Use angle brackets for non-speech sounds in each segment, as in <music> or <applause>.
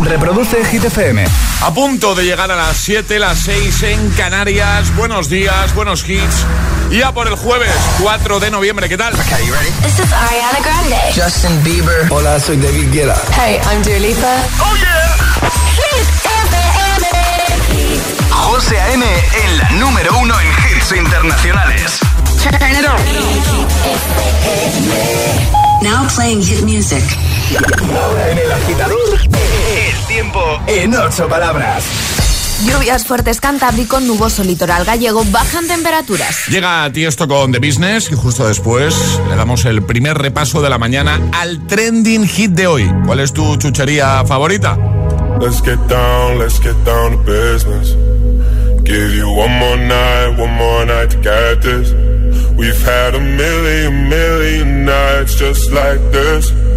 Reproduce Hit FM. A punto de llegar a las 7, las 6 en Canarias. Buenos días, buenos hits. Y ya por el jueves 4 de noviembre, ¿qué tal? Okay, you ready? This is Ariana Grande. Justin Bieber. Hola, soy David Guetta. Hey, I'm Dua Lipa. ¡Oh, yeah! Hit FM. José A.M. en la número uno en hits internacionales. Turn it on. Now playing hit music. Ahora en el agitador, el tiempo en ocho palabras. Lluvias fuertes Cantábrico, nuboso litoral gallego, bajan temperaturas. Llega a ti esto con The Business y justo después le damos el primer repaso de la mañana al trending hit de hoy. ¿Cuál es tu chuchería favorita? Let's get down, let's get down to business. Give you one more night, one more night to get this. We've had a million, million nights just like this.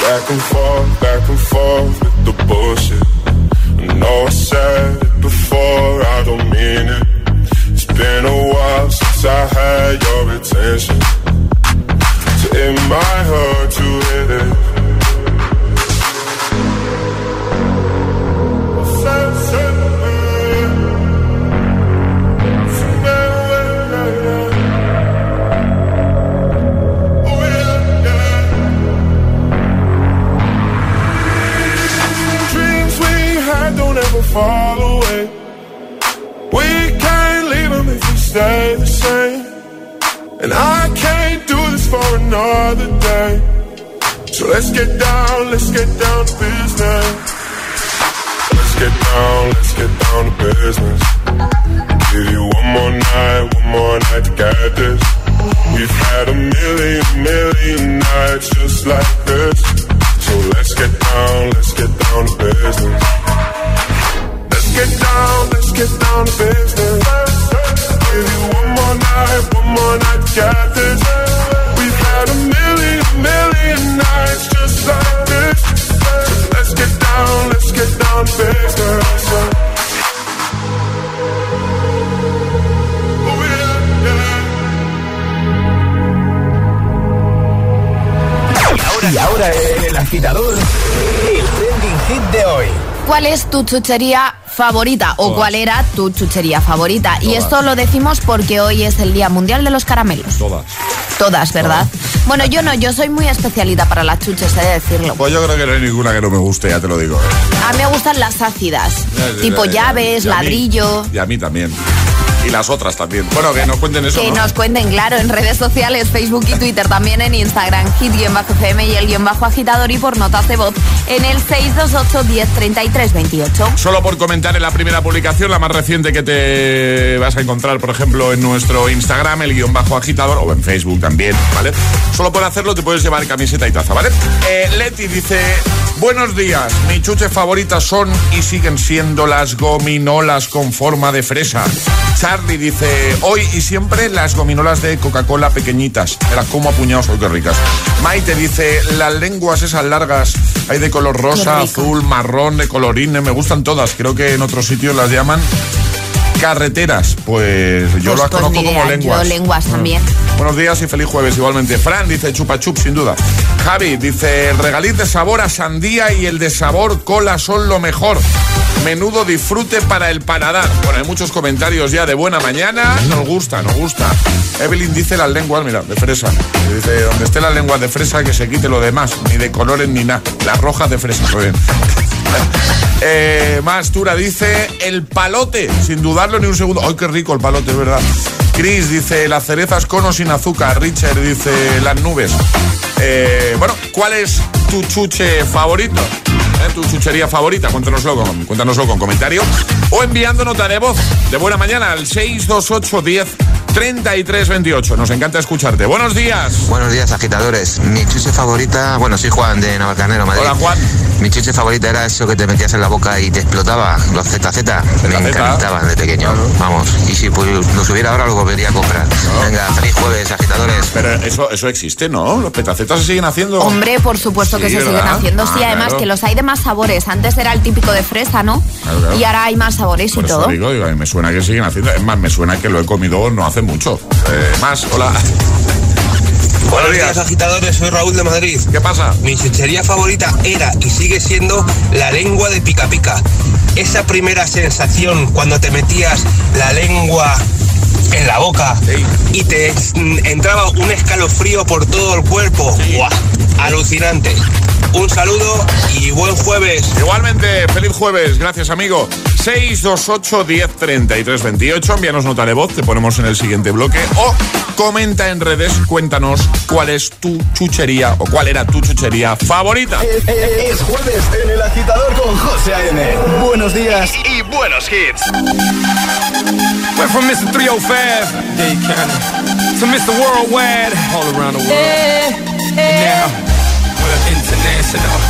Back and forth, back and forth with the bullshit. I know I said it before, I don't mean it. It's been a while since I had your attention. Chuchería favorita o Todas. cuál era tu chuchería favorita? Y esto lo decimos porque hoy es el Día Mundial de los Caramelos. Todas. Todas, ¿verdad? Bueno, yo no, yo soy muy especialita para las chuches, he de decirlo. Pues yo creo que no hay ninguna que no me guste, ya te lo digo. ¿eh? A mí me gustan las ácidas, Ya, tipo ya, ya. llaves, Y a mí- ladrillo. Y a mí también. Y las otras también. Bueno, que nos cuenten eso. Que ¿no? nos cuenten, claro, en redes sociales, Facebook y Twitter, también en Instagram, hit-fm y el guion bajo agitador y por notas de voz en el 628 1033 28. Solo por comentar en la primera publicación, la más reciente que te vas a encontrar, por ejemplo, en nuestro Instagram, el guion bajo agitador, o en Facebook también, ¿vale? Solo por hacerlo te puedes llevar camiseta y taza, ¿vale? Eh, Leti dice, buenos días, mis chuches favoritas son y siguen siendo las gominolas con forma de fresa. Charlie dice, hoy y siempre las gominolas de Coca-Cola pequeñitas. Me las como a puñados, ¡ay, qué ricas! Maite dice, las lenguas esas largas, hay de color rosa, azul, marrón, de colorines, me gustan todas. Creo que en otros sitios las llaman carreteras. Pues yo Pues- las pues conozco como lenguas. yo lenguas también. Buenos días y feliz jueves igualmente. Fran dice chupa chup, sin duda. Javi dice el regaliz de sabor a sandía y el de sabor cola son lo mejor. Menudo disfrute para el paladar. Bueno, hay muchos comentarios ya de buena mañana. Nos gusta, nos gusta. Evelyn dice las lenguas, mira, de fresa. Dice, donde esté las lenguas de fresa, que se quite lo demás. Ni de colores ni nada. Las rojas de fresa. Muy bien. <laughs> Eh, más Tura dice el palote, sin dudarlo ni un segundo. ¡Ay, qué rico el palote, es verdad! Chris dice las cerezas con o sin azúcar. Richard dice las nubes. Eh, bueno, ¿cuál es tu chuche favorito? ¿Eh? ¿Tu chuchería favorita? Cuéntanoslo con, cuéntanoslo con comentario o enviando nota de voz de buena mañana al 628 10 3328. Nos encanta escucharte. Buenos días. Buenos días, agitadores. Mi chuche favorita, bueno, soy Juan de Navalcarnero, Madrid. Hola, Juan. Mi chuche favorita era eso que te metías en la boca y te explotaba, los ZZ. Me encantaban de pequeño. Vamos, y si pues, los hubiera ahora, los volvería a comprar. Venga, feliz jueves, agitadores. Pero eso, eso existe, ¿no? Los petacetas se siguen haciendo. Hombre, por supuesto que se siguen haciendo. Ah, sí, además claro. que los hay de más sabores. Antes era el típico de fresa, ¿no? Claro, claro. Y ahora hay más sabores Por y eso todo. digo, digo, me suena que siguen haciendo. Es más, me suena que lo he comido no hace mucho. Eh, más, hola. Buenos días, agitadores. Soy Raúl de Madrid. ¿Qué pasa? Mi chuchería favorita era y sigue siendo la lengua de pica pica. Esa primera sensación cuando te metías la lengua en la boca Sí. y te mm, entraba un escalofrío por todo el cuerpo. Alucinante. Un saludo y buen jueves. Igualmente, feliz jueves, gracias amigo. 628 10 33 28. Envíanos nota de voz, te ponemos en el siguiente bloque. O comenta en redes, cuéntanos cuál es tu chuchería o cuál era tu chuchería favorita. Es, es- es jueves en el agitador con José A.M. Buenos días y buenos hits. Went from Mr. 305, Dade County, to Mr. Worldwide, all around the world. And now, we're international.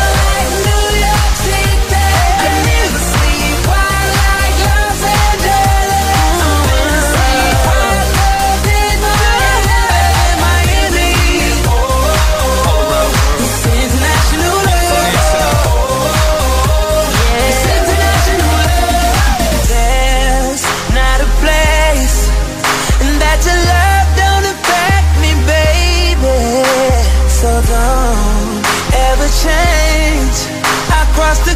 Change. I cross the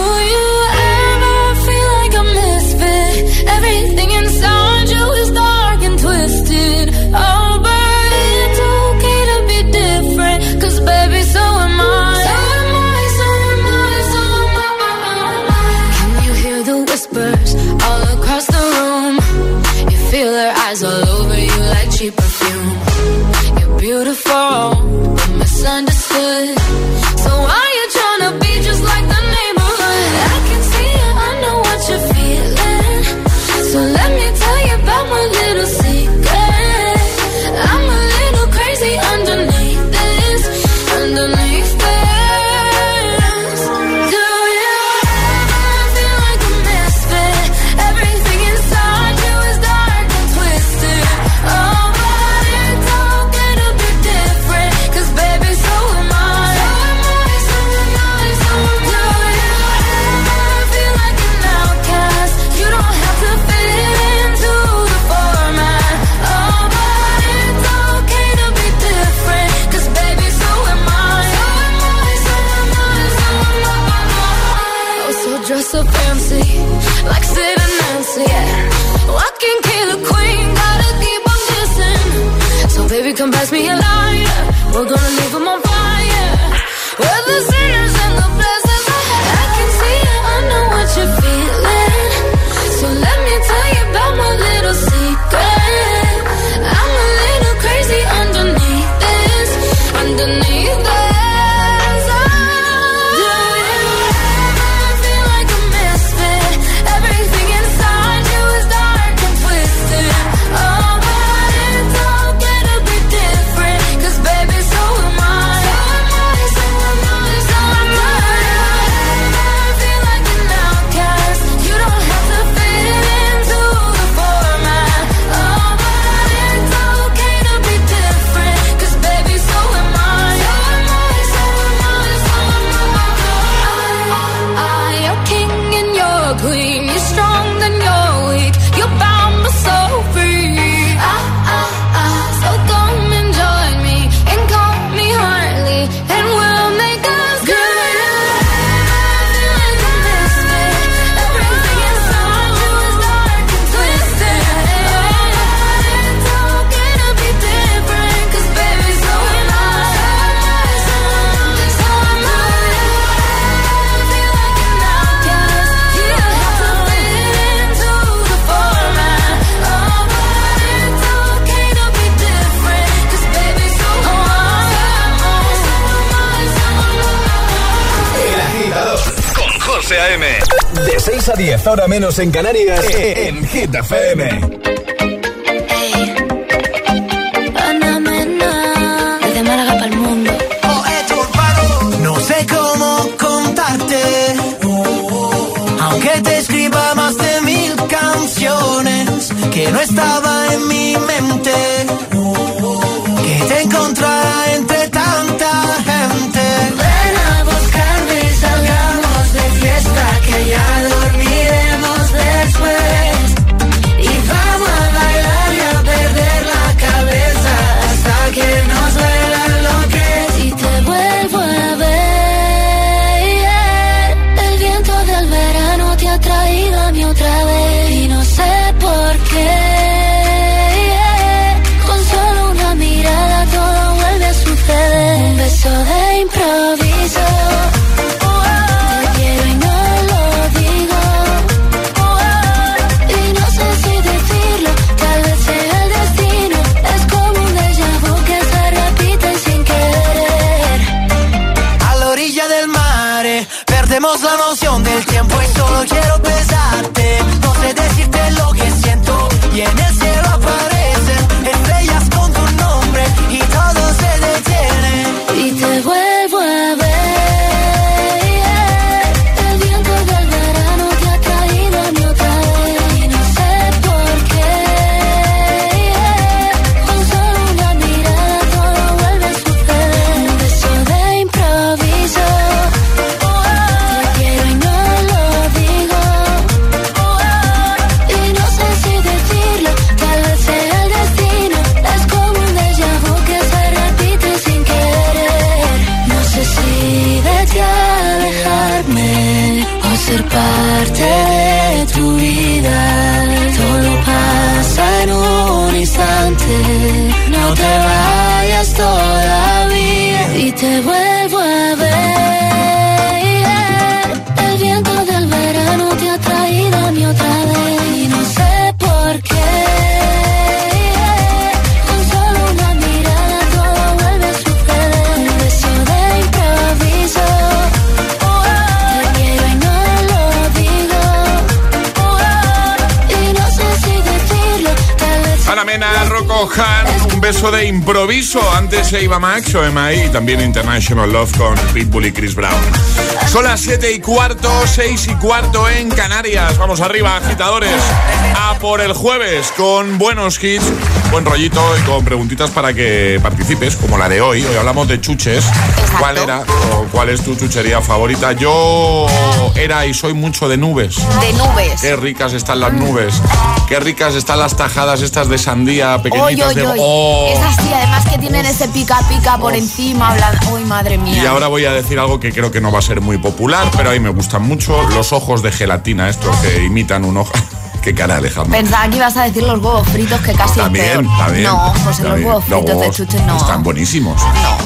a 10, ahora menos en Canarias, e-, en Hit FM. No sé cómo contarte, aunque te escriba más de mil canciones que no estaba en mi mente. Perdemos la noción del tiempo y solo quiero besarte. No sé decirte lo que siento y en ese eso de improviso. Antes se iba Max o MI y también International Love con Pitbull y Chris Brown. Son las 7 y cuarto, 6 y cuarto en Canarias. Vamos arriba, agitadores. A por el jueves con buenos hits, buen rollito y con preguntitas para que participes, como la de hoy. Hoy hablamos de chuches. ¿Cuál era o cuál es tu chuchería favorita? Yo era y soy mucho de nubes. De nubes. Qué ricas están las nubes. Qué ricas están las tajadas estas de sandía pequeñitas. Oy, de... oy, oy. ¡Oh! Esas sí, además que tienen ese pica pica por encima, hablando. Uy, madre mía. Y ahora voy a decir algo que creo que no va a ser muy popular, pero a mí me gustan mucho los ojos de gelatina, estos que imitan un ojo. <laughs> Qué cara, Alejandro. Pensaba que ibas a decir los huevos fritos, que casi También, peor. también. No, José, los también. huevos fritos de huevos chuches no. Están buenísimos.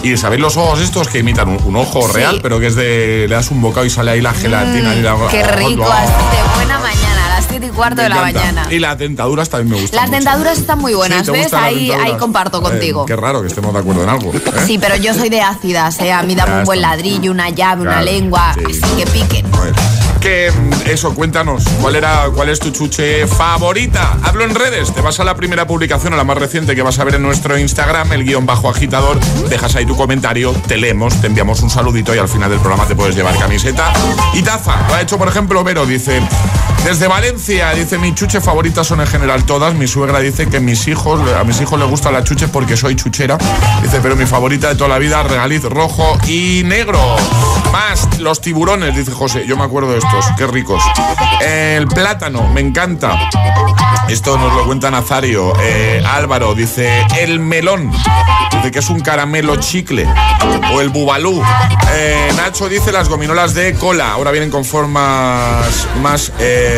Y sabéis los ojos estos que imitan un, un ojo Sí. real, pero que es de. Le das un bocado y sale ahí la gelatina y la. Mm, Qué rico, ¡Oh! así de buena mañana, a las 7 y cuarto Me de la mañana. Y las dentaduras también me gustan. Las mucho. dentaduras están muy buenas, Sí, ¿te ¿ves? Ahí, comparto Eh, contigo. qué raro que estemos de acuerdo en algo. ¿eh? Sí, pero yo soy de ácidas, ¿eh? A mí dame Ya un buen ladrillo, una llave, una lengua, sí. así que piquen. Pues, Que mm, eso, cuéntanos, ¿cuál era, cuál es tu chuche favorita? Hablo en redes, te vas a la primera publicación, a la más reciente que vas a ver en nuestro Instagram, el guion bajo agitador, dejas ahí tu comentario, te leemos, te enviamos un saludito y al final del programa te puedes llevar camiseta y taza. Lo ha hecho, por ejemplo, Vero, dice, desde Valencia, dice, mi chuche favoritas son en general todas. Mi suegra dice que mis hijos, a mis hijos les gustan las chuches porque soy chuchera. Dice, pero mi favorita de toda la vida, regaliz rojo y negro. Más los tiburones, dice José. Yo me acuerdo de estos, qué ricos. El plátano, me encanta. Esto nos lo cuenta Nazario. Eh, Álvaro dice, el melón. Dice que es un caramelo chicle. O el bubalú. Eh, Nacho dice las gominolas de cola. Ahora vienen con formas más... eh,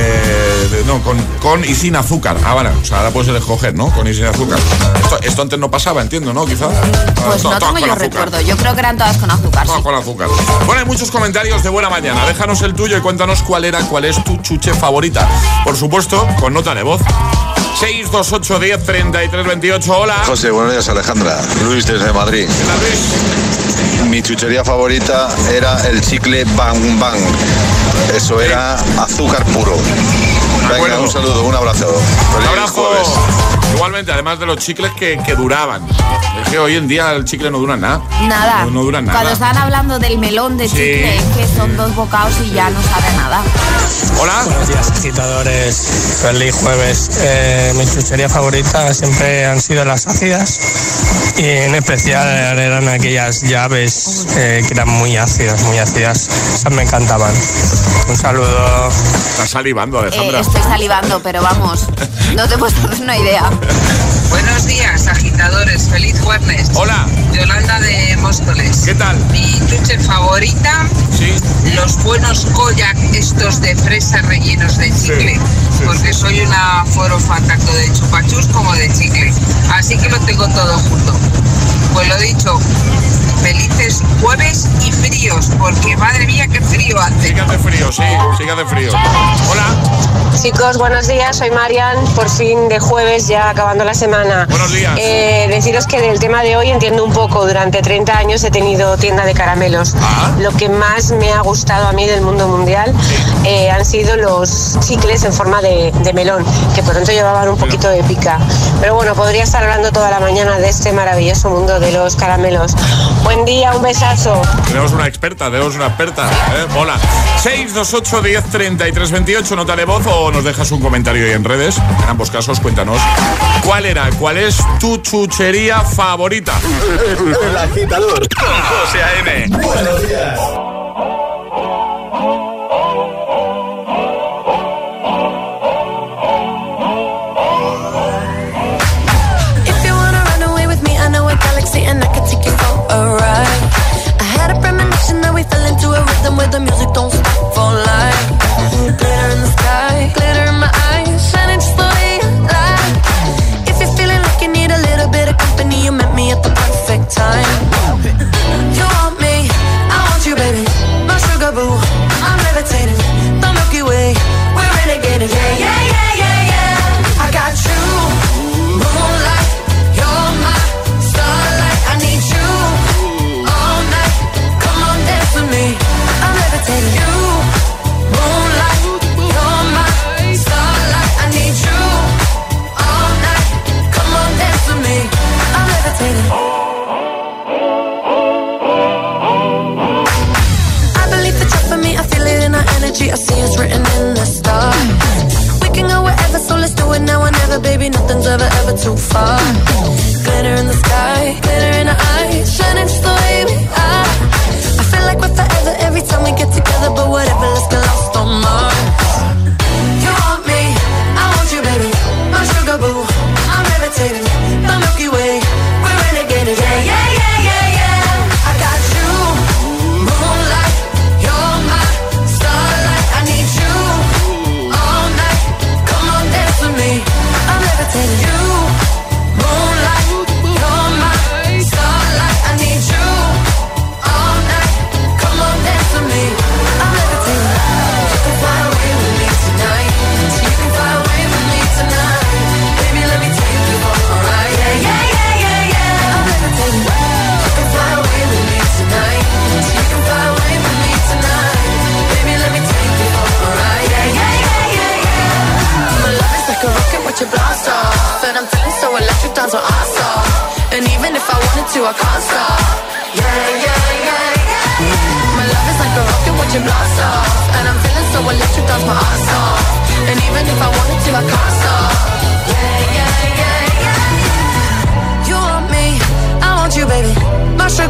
no, con, con y sin azúcar. Ah, vale. O sea, ahora puedes escoger, ¿no? Con y sin azúcar. Esto, esto antes no pasaba, entiendo, ¿no? Quizá. Pues no todas tengo yo recuerdo. Yo creo que eran todas con azúcar. Todas sí. con azúcar. Bueno, hay muchos comentarios de buena mañana. Déjanos el tuyo y cuéntanos cuál era, cuál es tu chuche favorita. Por supuesto, con nota de voz. 628 10 33 28. Hola. José, buenos días Alejandra. Luis desde Madrid. Hola, Luis. Mi chuchería favorita era el chicle Bang Bang. Eso era azúcar puro. Venga, un saludo, un abrazo. Feliz abrazo. jueves. Igualmente, además de los chicles que, que duraban. Es que hoy en día el chicle no dura nada. Nada. No, no dura nada. Cuando estaban hablando del melón de Sí. chicle, que son dos bocados y ya no sabe nada. Hola. Buenos días, agitadores. Feliz jueves. Eh, mi chuchería favorita siempre han sido las ácidas y en especial eran aquellas llaves eh, que eran muy ácidas, muy ácidas. Esas me encantaban. Un saludo. Estás salivando, Eh, Alejandra. estoy salivando, pero vamos, no te puedes hacer una idea. Buenos días, agitadores. Feliz jueves. Hola. Yolanda de Móstoles. ¿Qué tal? Mi chuche favorita, Sí. los buenos koyak estos de fresa rellenos de chicle. Porque soy una forofa tanto de chupachus como de chicle. Así que lo tengo todo junto. Pues lo dicho, felices jueves y fríos, porque madre mía, qué frío hace. Sí que hace frío, sí. Sí que hace frío. Hola. Chicos, buenos días, soy Marian, por fin de jueves ya acabando la semana. Buenos días. Eh, deciros que del tema de hoy entiendo un poco, durante 30 años he tenido tienda de caramelos. Ah. Lo que más me ha gustado a mí del mundo mundial eh, han sido los chicles en forma de, de melón, que por tanto llevaban un poquito de pica. Pero bueno, podría estar hablando toda la mañana de este maravilloso mundo de los caramelos. Buen día, un besazo. Tenemos una experta, tenemos una experta. ¿eh? Hola. 628 10 33 28, nota de voz o nos dejas un comentario ahí en redes. En ambos casos, cuéntanos cuál era, cuál es tu chuchería favorita. <laughs> El agitador con José A.M. Buenos días. Fell into a rhythm where the music don't stop for life. Glitter in the sky, glitter in my eyes, shining just the way you. If you're feeling like you need a little bit of company, you met me at the perfect time.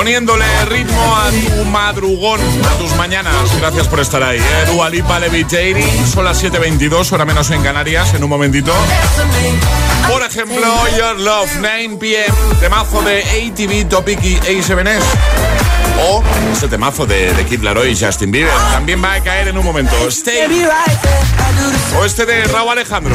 Poniéndole ritmo a tu madrugón, a tus mañanas. Gracias por estar ahí. ¿eh? Dua Lipa Levitating, son las 7.22, hora menos en Canarias, en un momentito. Por ejemplo, Your Love, 9 p.m., temazo de ATV, Topic y A7S. O este temazo de, de Kid Laroi y Justin Bieber. También va a caer en un momento. Stay. O este de Raúl Alejandro.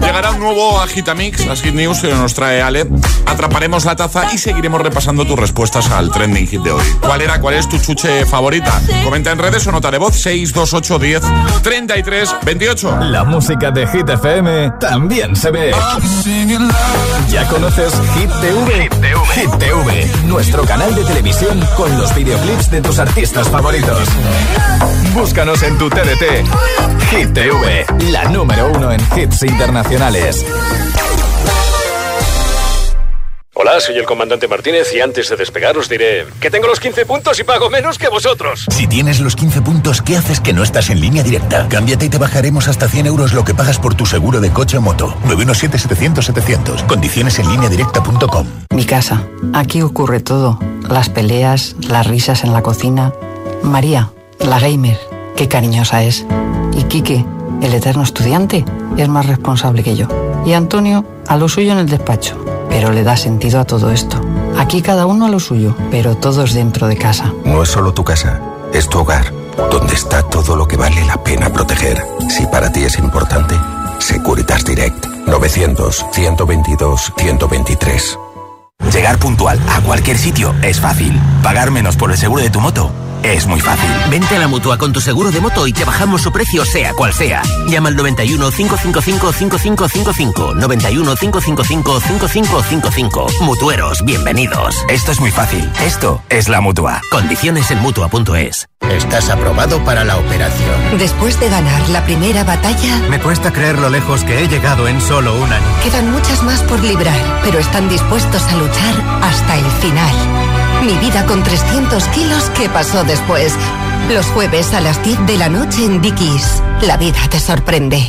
Llegará un nuevo Agitamix, las Hit News que nos trae Ale. Atraparemos la taza y seguiremos repasando tus respuestas al trending hit de hoy. ¿Cuál era, cuál es tu chuche favorita? Comenta en redes o nota de voz 628 10 33 28. La música de Hit FM también se ve. ¿Ya conoces Hit TV? Hit TV, nuestro canal de televisión con los videoclips de tus artistas favoritos. Búscanos en tu TDT. Hit TV, la número uno en hits internacionales. Hola, soy el comandante Martínez y antes de despegar os diré que tengo los 15 puntos y pago menos que vosotros. Si tienes los 15 puntos, ¿qué haces que no estás en línea directa? Cámbiate y te bajaremos hasta 100 euros lo que pagas por tu seguro de coche o moto. 917-700-700. Condiciones en línea directa.com. Mi casa. Aquí ocurre todo. Las peleas, las risas en la cocina. María, la gamer. Qué cariñosa es. Y Quique, el eterno estudiante, es más responsable que yo. Y Antonio, a lo suyo en el despacho. Pero le da sentido a todo esto. Aquí cada uno a lo suyo, pero todos dentro de casa. No es solo tu casa, es tu hogar, donde está todo lo que vale la pena proteger. Si para ti es importante, Securitas Direct. 900-122-123. Llegar puntual a cualquier sitio es fácil. Pagar menos por el seguro de tu moto es muy fácil. Vente a la mutua con tu seguro de moto y te bajamos su precio, sea cual sea. Llama al 91 555 5555. 91 555 5555. Mutueros, bienvenidos. Esto es muy fácil. Esto es la mutua. Condiciones en mutua.es. Estás aprobado para la operación. Después de ganar la primera batalla, Me cuesta creer lo lejos que he llegado en solo un año. quedan muchas más por librar, pero están dispuestos a luchar hasta el final. Mi vida con 300 kilos, ¿qué pasó después? Los jueves a las 10 de la noche en Dickies. La vida te sorprende.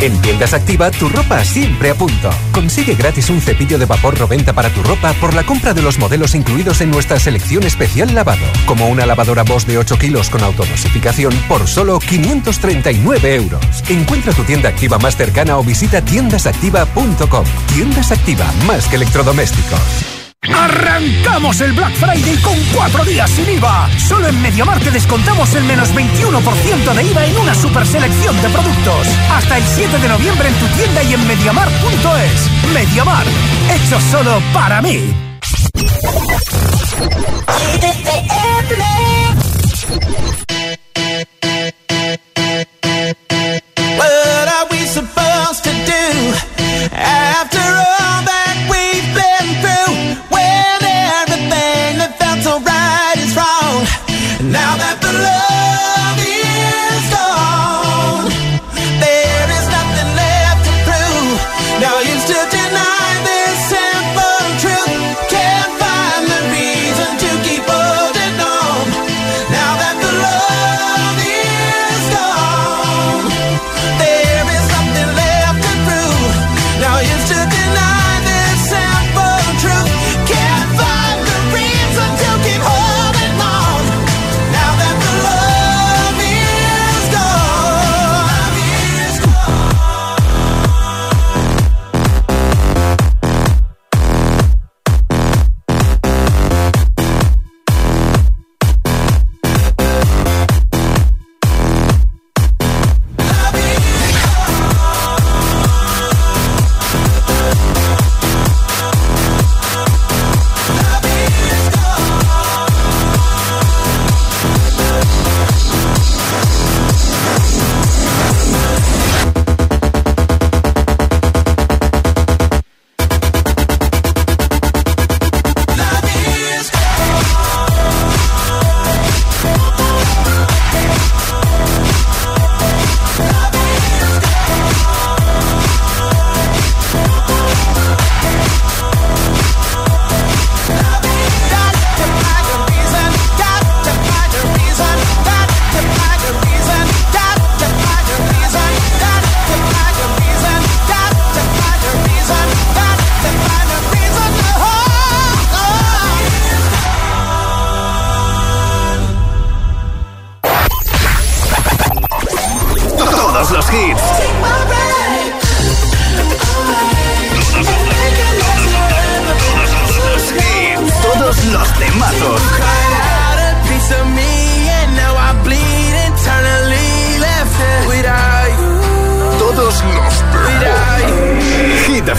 En Tiendas Activa, tu ropa siempre a punto. Consigue gratis un cepillo de vapor 90 para tu ropa por la compra de los modelos incluidos en nuestra selección especial lavado, como una lavadora Bosch de 8 kilos con autodosificación por solo 539 euros. Encuentra tu tienda activa más cercana o visita tiendasactiva.com. Tiendas Activa, más que electrodomésticos. Arrancamos el Black Friday con cuatro días sin IVA. Solo en Mediamar te descontamos el menos 21% de IVA en una super selección de productos. Hasta el 7 de noviembre en tu tienda y en mediamar.es. Mediamar, hecho solo para mí. Now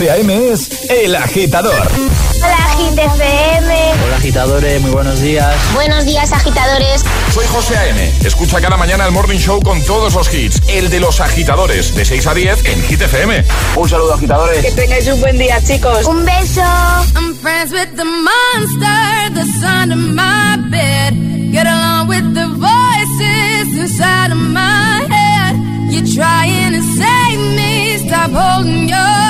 José A.M. es El Agitador. Hola, GTFM. Hola, agitadores, muy buenos días. Buenos días, agitadores. Soy José A.M. Escucha cada mañana el Morning Show con todos los hits. El de los agitadores, de 6 a 10 en Hit FM. Un saludo, agitadores. Que tengáis un buen día, chicos. Un beso. I'm friends with the monster that's under my bed. Get along with the voices inside of my head. You're trying to save me, stop holding your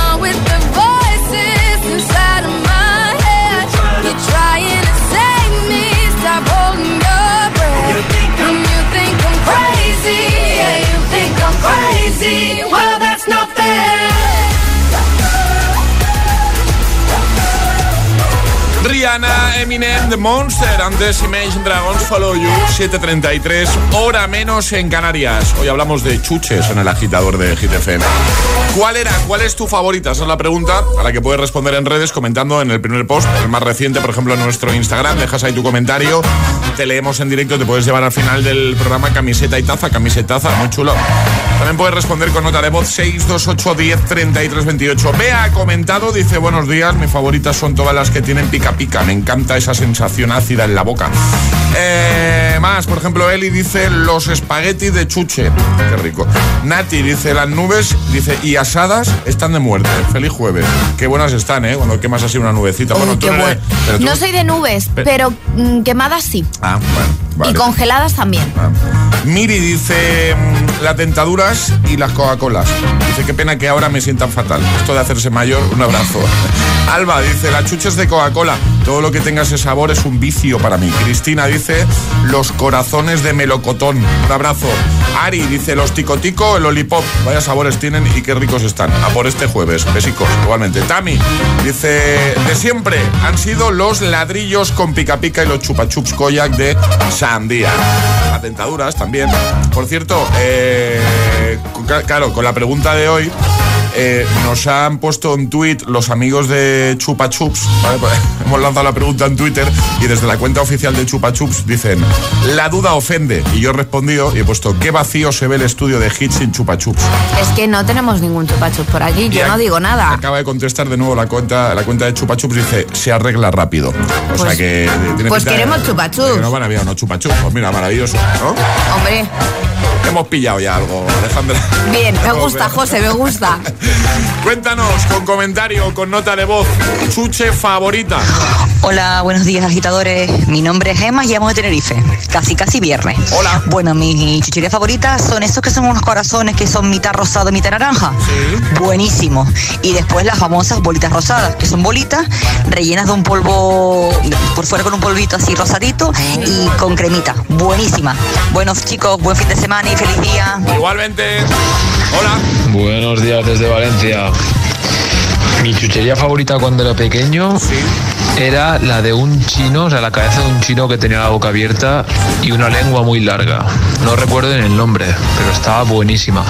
mañana. Rihanna, Eminem, The Monster, antes Imagine Dragons, Follow You, 7.33, hora menos en Canarias. Hoy hablamos de chuches en el agitador de GTFM. ¿Cuál era, cuál es tu favorita? Esa es la pregunta a la que puedes responder en redes comentando en el primer post, el más reciente, por ejemplo, en nuestro Instagram. Dejas ahí tu comentario, te leemos en directo, te puedes llevar al final del programa camiseta y taza, camisetaza, muy chulo. También puedes responder con nota de voz 628 10 33 28. Bea comentado, dice buenos días, mis favoritas son todas las que tienen pica pica, me encanta esa sensación ácida en la boca. Eh, más, por ejemplo, Eli dice los espaguetis de chuche, qué rico. Nati dice las nubes, dice y asadas están de muerte. Feliz jueves. Qué buenas están, ¿eh? Cuando quemas así una nubecita. Bueno, tú Qué eres- bueno. pero tú- No soy de nubes, Pe- pero mm, quemadas sí. Ah, bueno, vale. Y congeladas también. Miri dice mm, las dentaduras y las Coca-Colas. Dice qué pena que ahora me sientan fatal. Esto de hacerse mayor, un abrazo. <laughs> Alba dice las chuches de Coca-Cola. Todo lo que tenga ese sabor es un vicio para mí. Cristina dice los corazones de melocotón. Un abrazo. Ari dice los ticotico, el olipop. Vaya sabores tienen y qué ricos están. A por este jueves. Besicos, igualmente. Tami dice de siempre han sido los ladrillos con pica pica y los chupachups koyak de sandía. Las dentaduras también. Por cierto, eh, claro, con la pregunta de hoy. Eh, nos han puesto un tweet los amigos de Chupa Chups. ¿vale? Pues, <laughs> hemos lanzado la pregunta en Twitter y desde la cuenta oficial de Chupa Chups dicen: La duda ofende. Y yo he respondido y he puesto: ¿Qué vacío se ve el estudio de Hits sin Chupa Chups? Es que no tenemos ningún chupachup por aquí, yo Y no ac- digo nada. Acaba de contestar de nuevo la cuenta, la cuenta de Chupa Chups dice: Se arregla rápido. O sea Pues- que. tiene pues pinta de- queremos Chupa Chups. que No van a haber unos Chupa Chups. Pues mira, maravilloso, ¿no? Hombre, Hemos pillado ya algo, Alejandra. Bien, me gusta, José, me gusta. <laughs> Cuéntanos con comentario, con nota de voz, chuche favorita. Hola, buenos días agitadores. Mi nombre es Emma y llamo de Tenerife. Casi, casi viernes. Hola. Bueno, mis chucherías favoritas son esos que son unos corazones que son mitad rosado, mitad naranja. Sí. Buenísimo. Y después las famosas bolitas rosadas, que son bolitas rellenas de un polvo, por fuera con un polvito así rosadito y con cremita. Buenísima. Bueno, chicos, buen fin de semana y feliz día. Igualmente. Hola. Buenos días desde Valencia. Mi chuchería favorita cuando era pequeño era la de un chino, o sea, la cabeza de un chino que tenía la boca abierta y una lengua muy larga. No recuerdo en el nombre, pero estaba buenísima.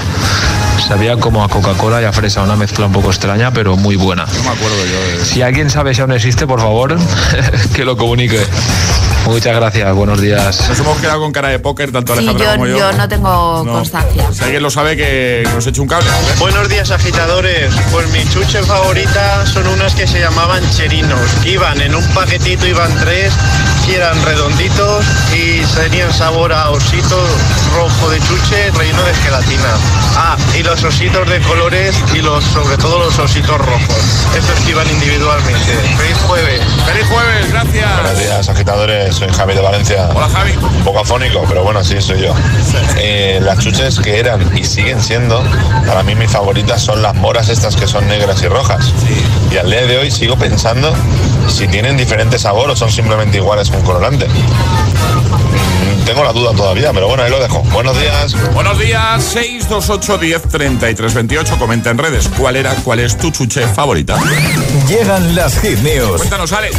Sabía como a Coca-Cola y a fresa, una mezcla un poco extraña, pero muy buena. No me acuerdo yo de... Si alguien sabe si aún existe, por favor, <laughs> que lo comunique. Muchas gracias, buenos días. Nos hemos quedado con cara de póker, tanto Sí, Alejandra yo, como yo. yo no tengo No. constancia. Si alguien lo sabe, que nos eche un cable. Buenos días agitadores, pues mi chuche favorita son unas que se llamaban cherinos, iban en un paquetito, iban tres, que eran redonditos y tenían sabor a osito rojo de chuche relleno de gelatina. Ah, y los ositos de colores y los sobre todo los ositos rojos, esos que iban individualmente. Feliz jueves. Feliz jueves, gracias. Buenos días, agitadores. Soy Javi de Valencia. Hola, Javi. Un poco afónico, pero bueno, sí, soy yo. Eh, las chuches que eran y siguen siendo, para mí mis favoritas son las moras estas que son negras y rojas. Y al día de hoy sigo pensando si tienen diferente sabor o son simplemente iguales con colorante. Tengo la duda todavía, pero bueno, ahí lo dejo. Buenos días. Buenos días, 628 10 33 28. Comenta en redes cuál era, cuál es tu chuche favorita. Llegan las hit news. Cuéntanos, Ale.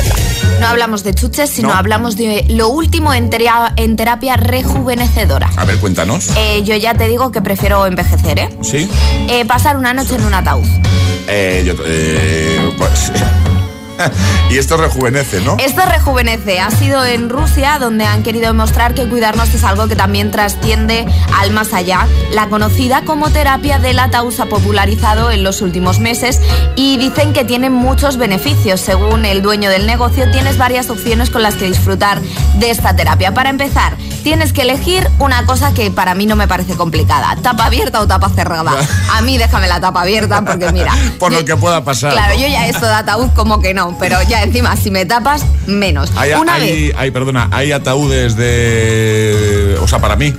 No hablamos de chuches, sino No. hablamos de lo último en, teria- en terapia rejuvenecedora. A ver, cuéntanos. Eh, yo ya te digo que prefiero envejecer, ¿eh? ¿Sí? Eh, pasar una noche en un ataúd. Eh, yo, eh, pues, <laughs> y esto rejuvenece, ¿no? Esto rejuvenece. Ha sido en Rusia donde han querido demostrar que cuidarnos es algo que también trasciende al más allá. La conocida como terapia del ataúd se ha popularizado en los últimos meses y dicen que tiene muchos beneficios. Según el dueño del negocio, tienes varias opciones con las que disfrutar de esta terapia. Para empezar, tienes que elegir una cosa que para mí no me parece complicada. Tapa abierta o tapa cerrada. <laughs> A mí déjame la tapa abierta porque mira. <laughs> Por lo que pueda pasar. Claro, ¿no? yo ya esto de ataúd como que no, pero ya encima si me tapas, menos. Hay, Una vez. hay, hay, perdona, hay ataúdes de. O sea, para mí.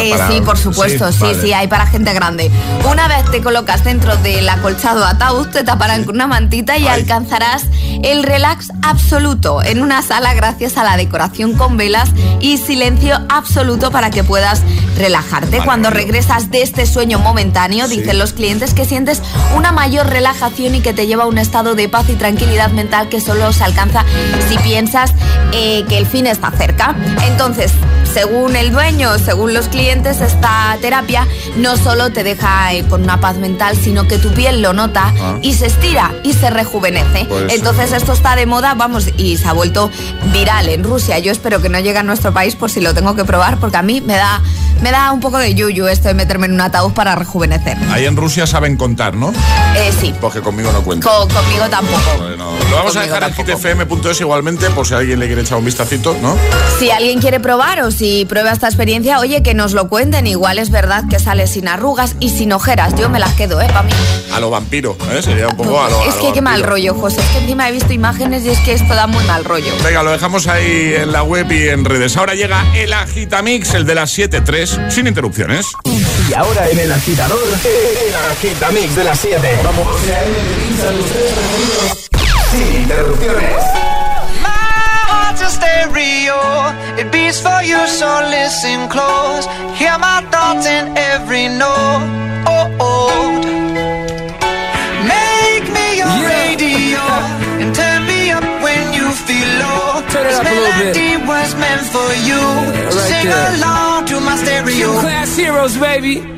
Eh, Para- sí, por supuesto, sí, vale. sí, hay para gente grande. Una vez te colocas dentro del acolchado ataúd, te taparán con una mantita y alcanzarás el relax absoluto en una sala gracias a la decoración con velas y silencio absoluto para que puedas relajarte. Cuando regresas de este sueño momentáneo, dicen los clientes que sientes una mayor relajación y que te lleva a un estado de paz y tranquilidad mental que solo se alcanza si piensas eh, que el fin está cerca. Entonces, según el dueño, según los clientes, esta terapia no solo te deja eh, con una paz mental, sino que tu piel lo nota Ah. y se estira y se rejuvenece. Pues- Entonces esto está de moda, vamos, y se ha vuelto viral en Rusia. Yo espero que no llegue a nuestro país por si lo tengo que probar, porque a mí me da, me da un poco de yuyu esto de meterme en un ataúd para rejuvenecer. Ahí en Rusia saben contar, ¿no? Eh, sí, Porque conmigo no cuentan. Co- conmigo tampoco. Bueno, lo vamos a dejar en hitfm.es igualmente por si alguien le quiere echar un vistacito, ¿no? Si alguien quiere probar o si prueba esta experiencia, oye, que nos lo cuenten. Igual es verdad que sale sin arrugas y sin ojeras. Yo me las quedo, ¿eh? Para mí. A lo vampiro, ¿eh? Sería un poco a lo, a es lo que qué mal rollo, José. Es que encima he visto imágenes y es que esto da muy mal rollo. Venga, lo dejamos ahí en la web y en redes. Ahora llega el Agitamix, el de las 7.3, sin interrupciones. Y ahora en el agitador, el agitamix de las 7. Vamos. Sin interrupciones. My heart's a stereo. It beats for you, so listen close. Hear my thoughts in every note. Up a little bit. melody was meant for you. Yeah, right sing there. along to my stereo. Class heroes, baby.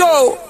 Go.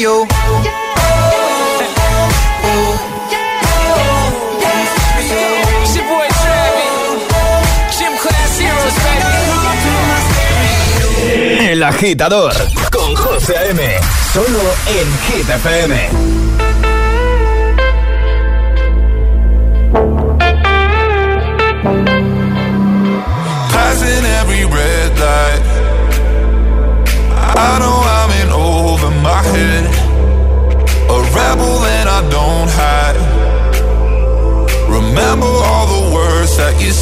Baby. El agitador con José A.M. Solo en Hit FM. Passing every red light. I know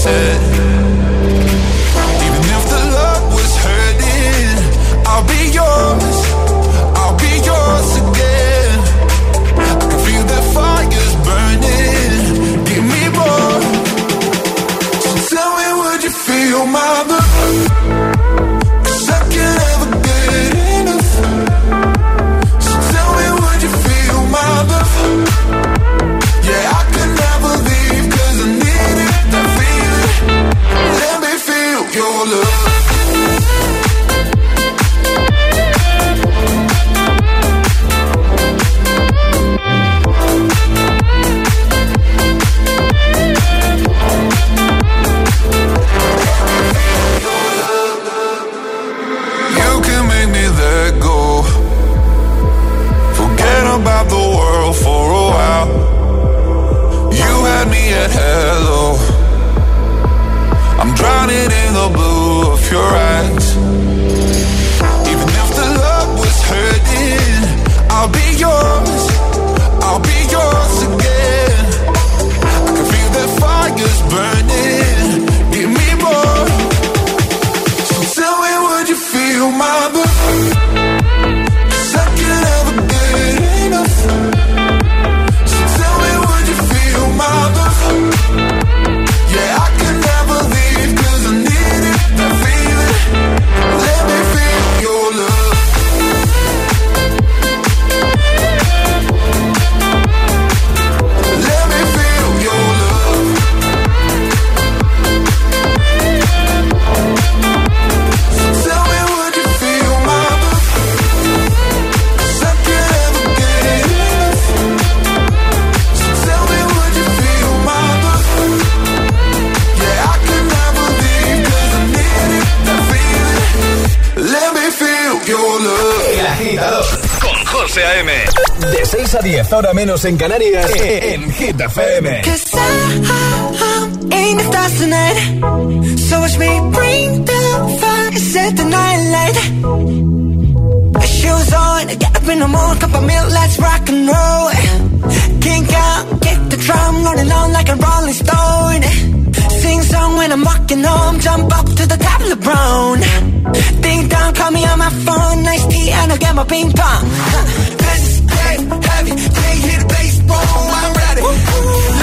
said. José A.M. De 6 a 10, ahora menos en Canarias, en Hit FM. ain't the stars tonight. So watch me bring the fire, set the night light. Shoes on, get up in the morning, cup of milk, let's rock and roll. Kink out, kick the drum, rolling on like a rolling stone. Sing song when I'm walking home, jump up to the top brown. Ding dong, call me on my phone, nice tea, and I'll get my ping pong. This is dead heavy, can't the bass, boom, I'm ready. Life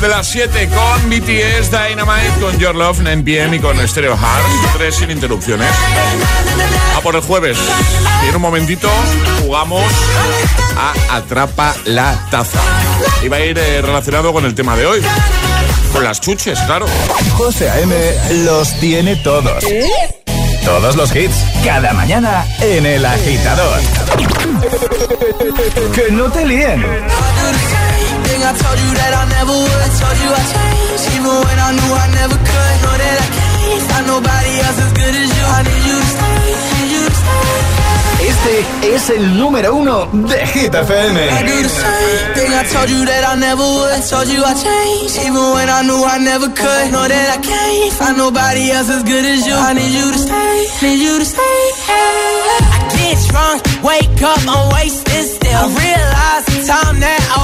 De las 7 con BTS, Dynamite, con Your Love, 9 PM y con Stereo Hearts. Tres sin interrupciones. A por el jueves. Y en un momentito jugamos a Atrapa la Taza. Y va a ir eh, relacionado con el tema de hoy. Con las chuches, claro. José A.M. los tiene todos. Todos los hits, cada mañana en El Agitador. que no te líen. I told you that I never would. Told you I changed, even when I knew I never could. Know that I can't find nobody else as good as you. I need you to stay, need you to stay. Este es el número uno de Hit FM. I do the same thing I told you that I never would. Told you I changed, even when I knew I never could. Know that I can't find nobody else as good as you. I need you to stay, need you to stay. I get drunk, wake up, I'm wasted still. I realize the time that I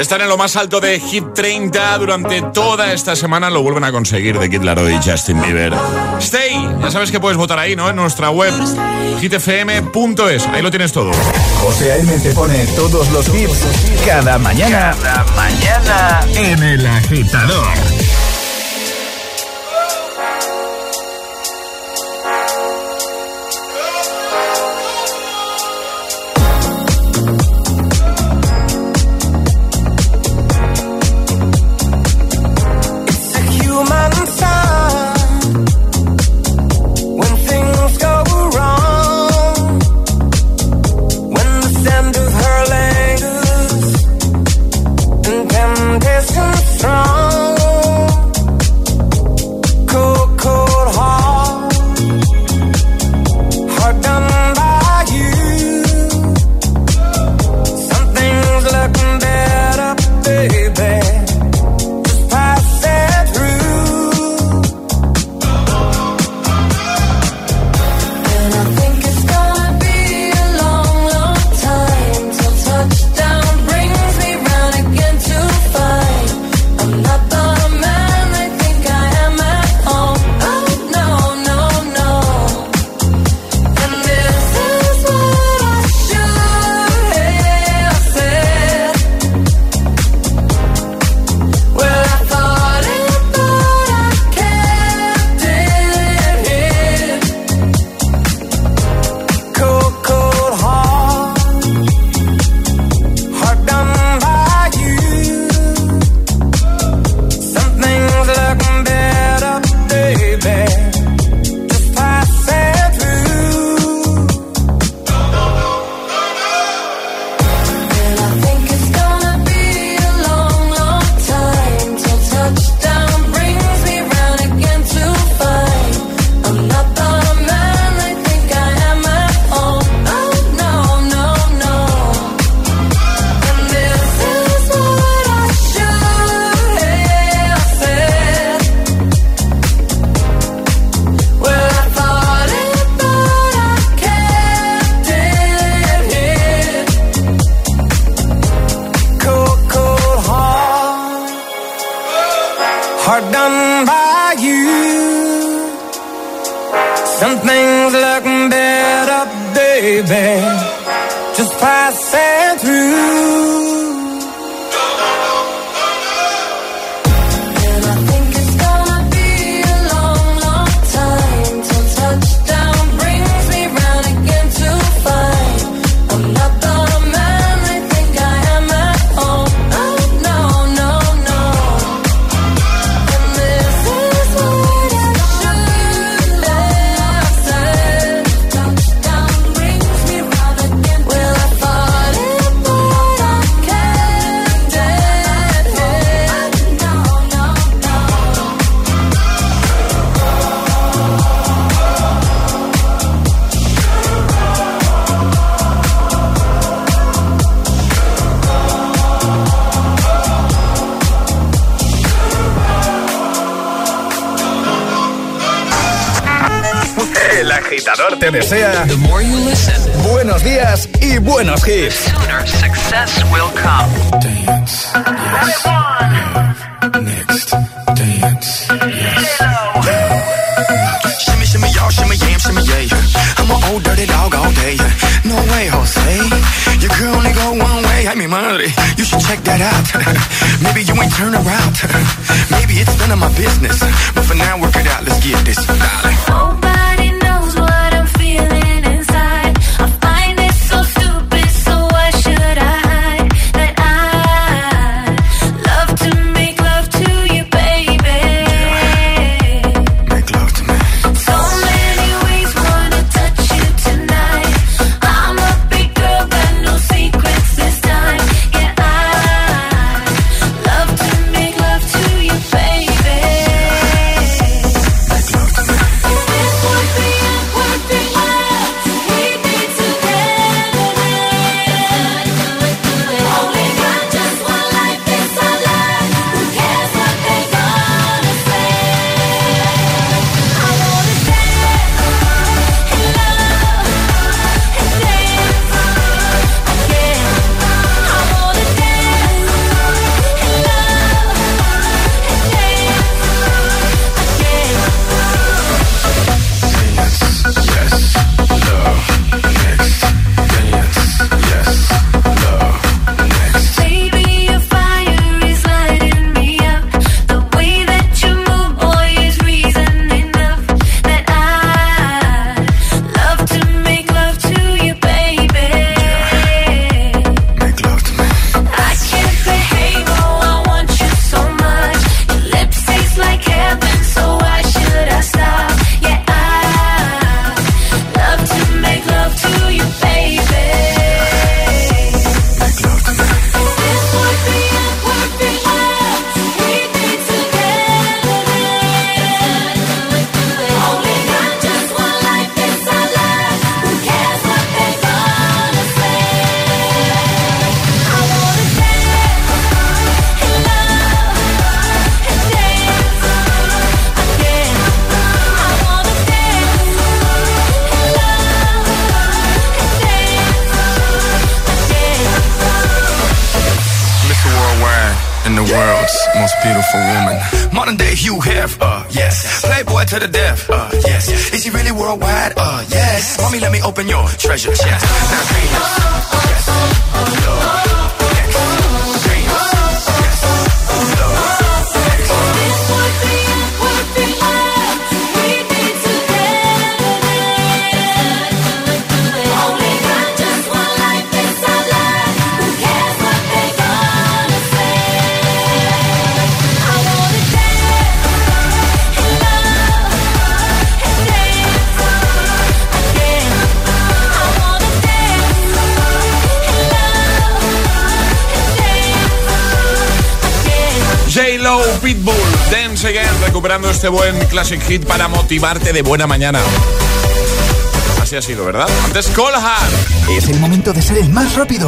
Están en lo más alto de Hit 30 durante toda esta semana. Lo vuelven a conseguir de Kid Laroi y Justin Bieber. Stay. Ya sabes que puedes votar ahí, ¿no? En nuestra web hitfm.es. Ahí lo tienes todo. José A.M. te pone todos los hits cada mañana. Cada mañana en El Agitador. Okay. Beautiful woman. Modern day Hugh Hef, uh, yes. Playboy to the death, uh, yes. Is she really worldwide? Uh, yes. Mommy, let me open your treasure chest. Now, Venus, yes. Pitbull, Dance Again, recuperando este buen classic hit para motivarte de buena mañana. Así ha sido, ¿verdad? Antes Colhard. Es el momento de ser el más rápido.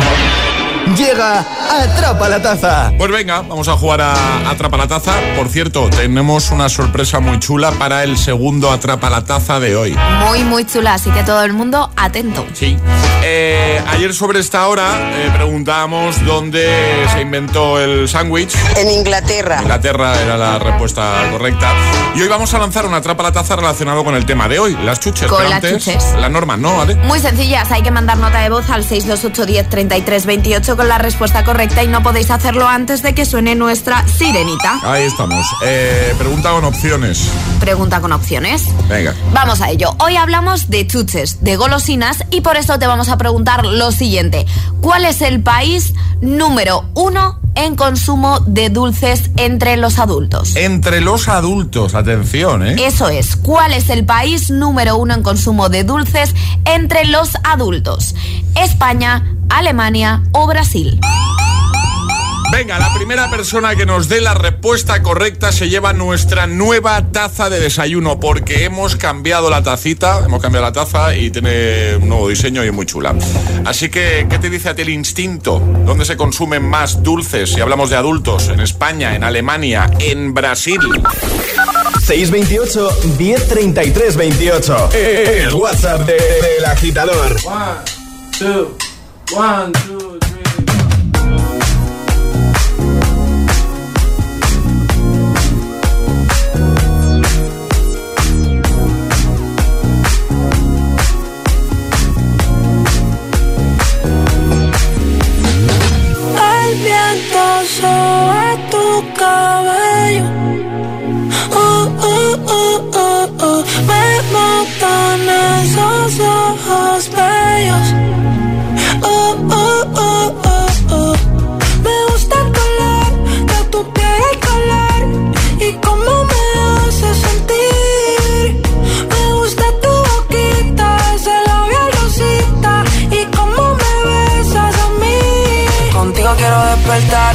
Llega Atrapa la Taza. Pues venga, vamos a jugar a Atrapa la Taza. Por cierto, tenemos una sorpresa muy chula para el segundo Atrapa la Taza de hoy. Muy, muy chula, así que todo el mundo atento. Sí. Eh, ayer sobre esta hora eh, preguntábamos dónde se inventó el sándwich. En Inglaterra. Inglaterra era la respuesta correcta. Y hoy vamos a lanzar una Atrapa la Taza relacionado con el tema de hoy, las chuches. Con pero las antes, chuches. Las normas, ¿no? ¿Vale? Muy sencillas, hay que mandar nota de voz al 628 10 33 28 con la respuesta correcta y no podéis hacerlo antes de que suene nuestra sirenita. Ahí estamos. Eh, pregunta con opciones. Pregunta con opciones. Venga. Vamos a ello. Hoy hablamos de chuches, de golosinas y por eso te vamos a preguntar lo siguiente. ¿Cuál es el país número uno en consumo de dulces entre los adultos? Entre los adultos, atención, ¿eh? Eso es. ¿Cuál es el país número uno en consumo de dulces entre los adultos? ¿España, Alemania o Brasil? Venga, la primera persona que nos dé la respuesta correcta se lleva nuestra nueva taza de desayuno porque hemos cambiado la tacita, hemos cambiado la taza y tiene un nuevo diseño y es muy chula. Así que, ¿qué te dice a ti el instinto? ¿Dónde se consumen más dulces si hablamos de adultos? ¿En España, en Alemania, en Brasil? 628 1033 28. El WhatsApp de- del agitador. One, two, one, two, sobre tu cabello. Oh, oh, oh, oh, oh. Me matan esos ojos bellos. Oh, oh, oh, oh, oh. Me gusta el color de tu piel, el color y cómo me hace sentir. Me gusta tu boquita, ese labial rosita y cómo me besas a mí. Contigo quiero despertar,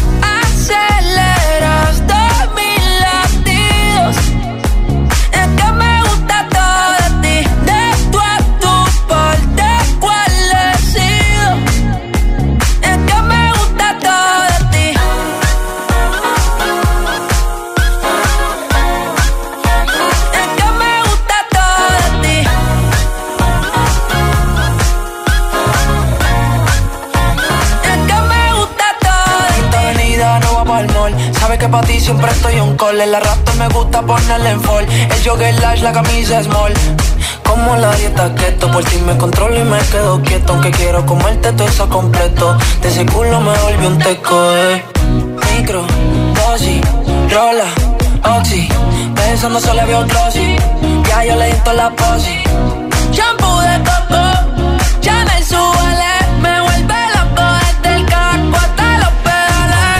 Sabes que pa' ti siempre estoy un call. El arrastre me gusta ponerle en fall. El jogger la camisa small. Como la dieta keto, por ti me controlo y me quedo quieto. Aunque quiero comerte todo eso completo. De ese culo me volvió un teco, eh. Micro, dosis, rola, oxi. Pensando solo veo glossy. Ya yo le di la posi. Shampoo de coco,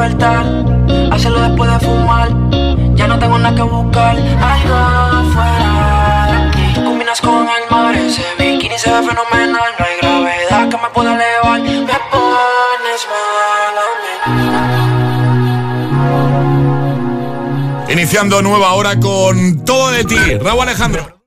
Despertar, hacerlo después de fumar. Ya no tengo nada que buscar, algo afuera de aquí. Combinas con el mar, ese bikini se ve fenomenal. No hay gravedad que me pueda elevar. Me pones mal a mí. Iniciando nueva hora con todo de ti. Raúl Alejandro.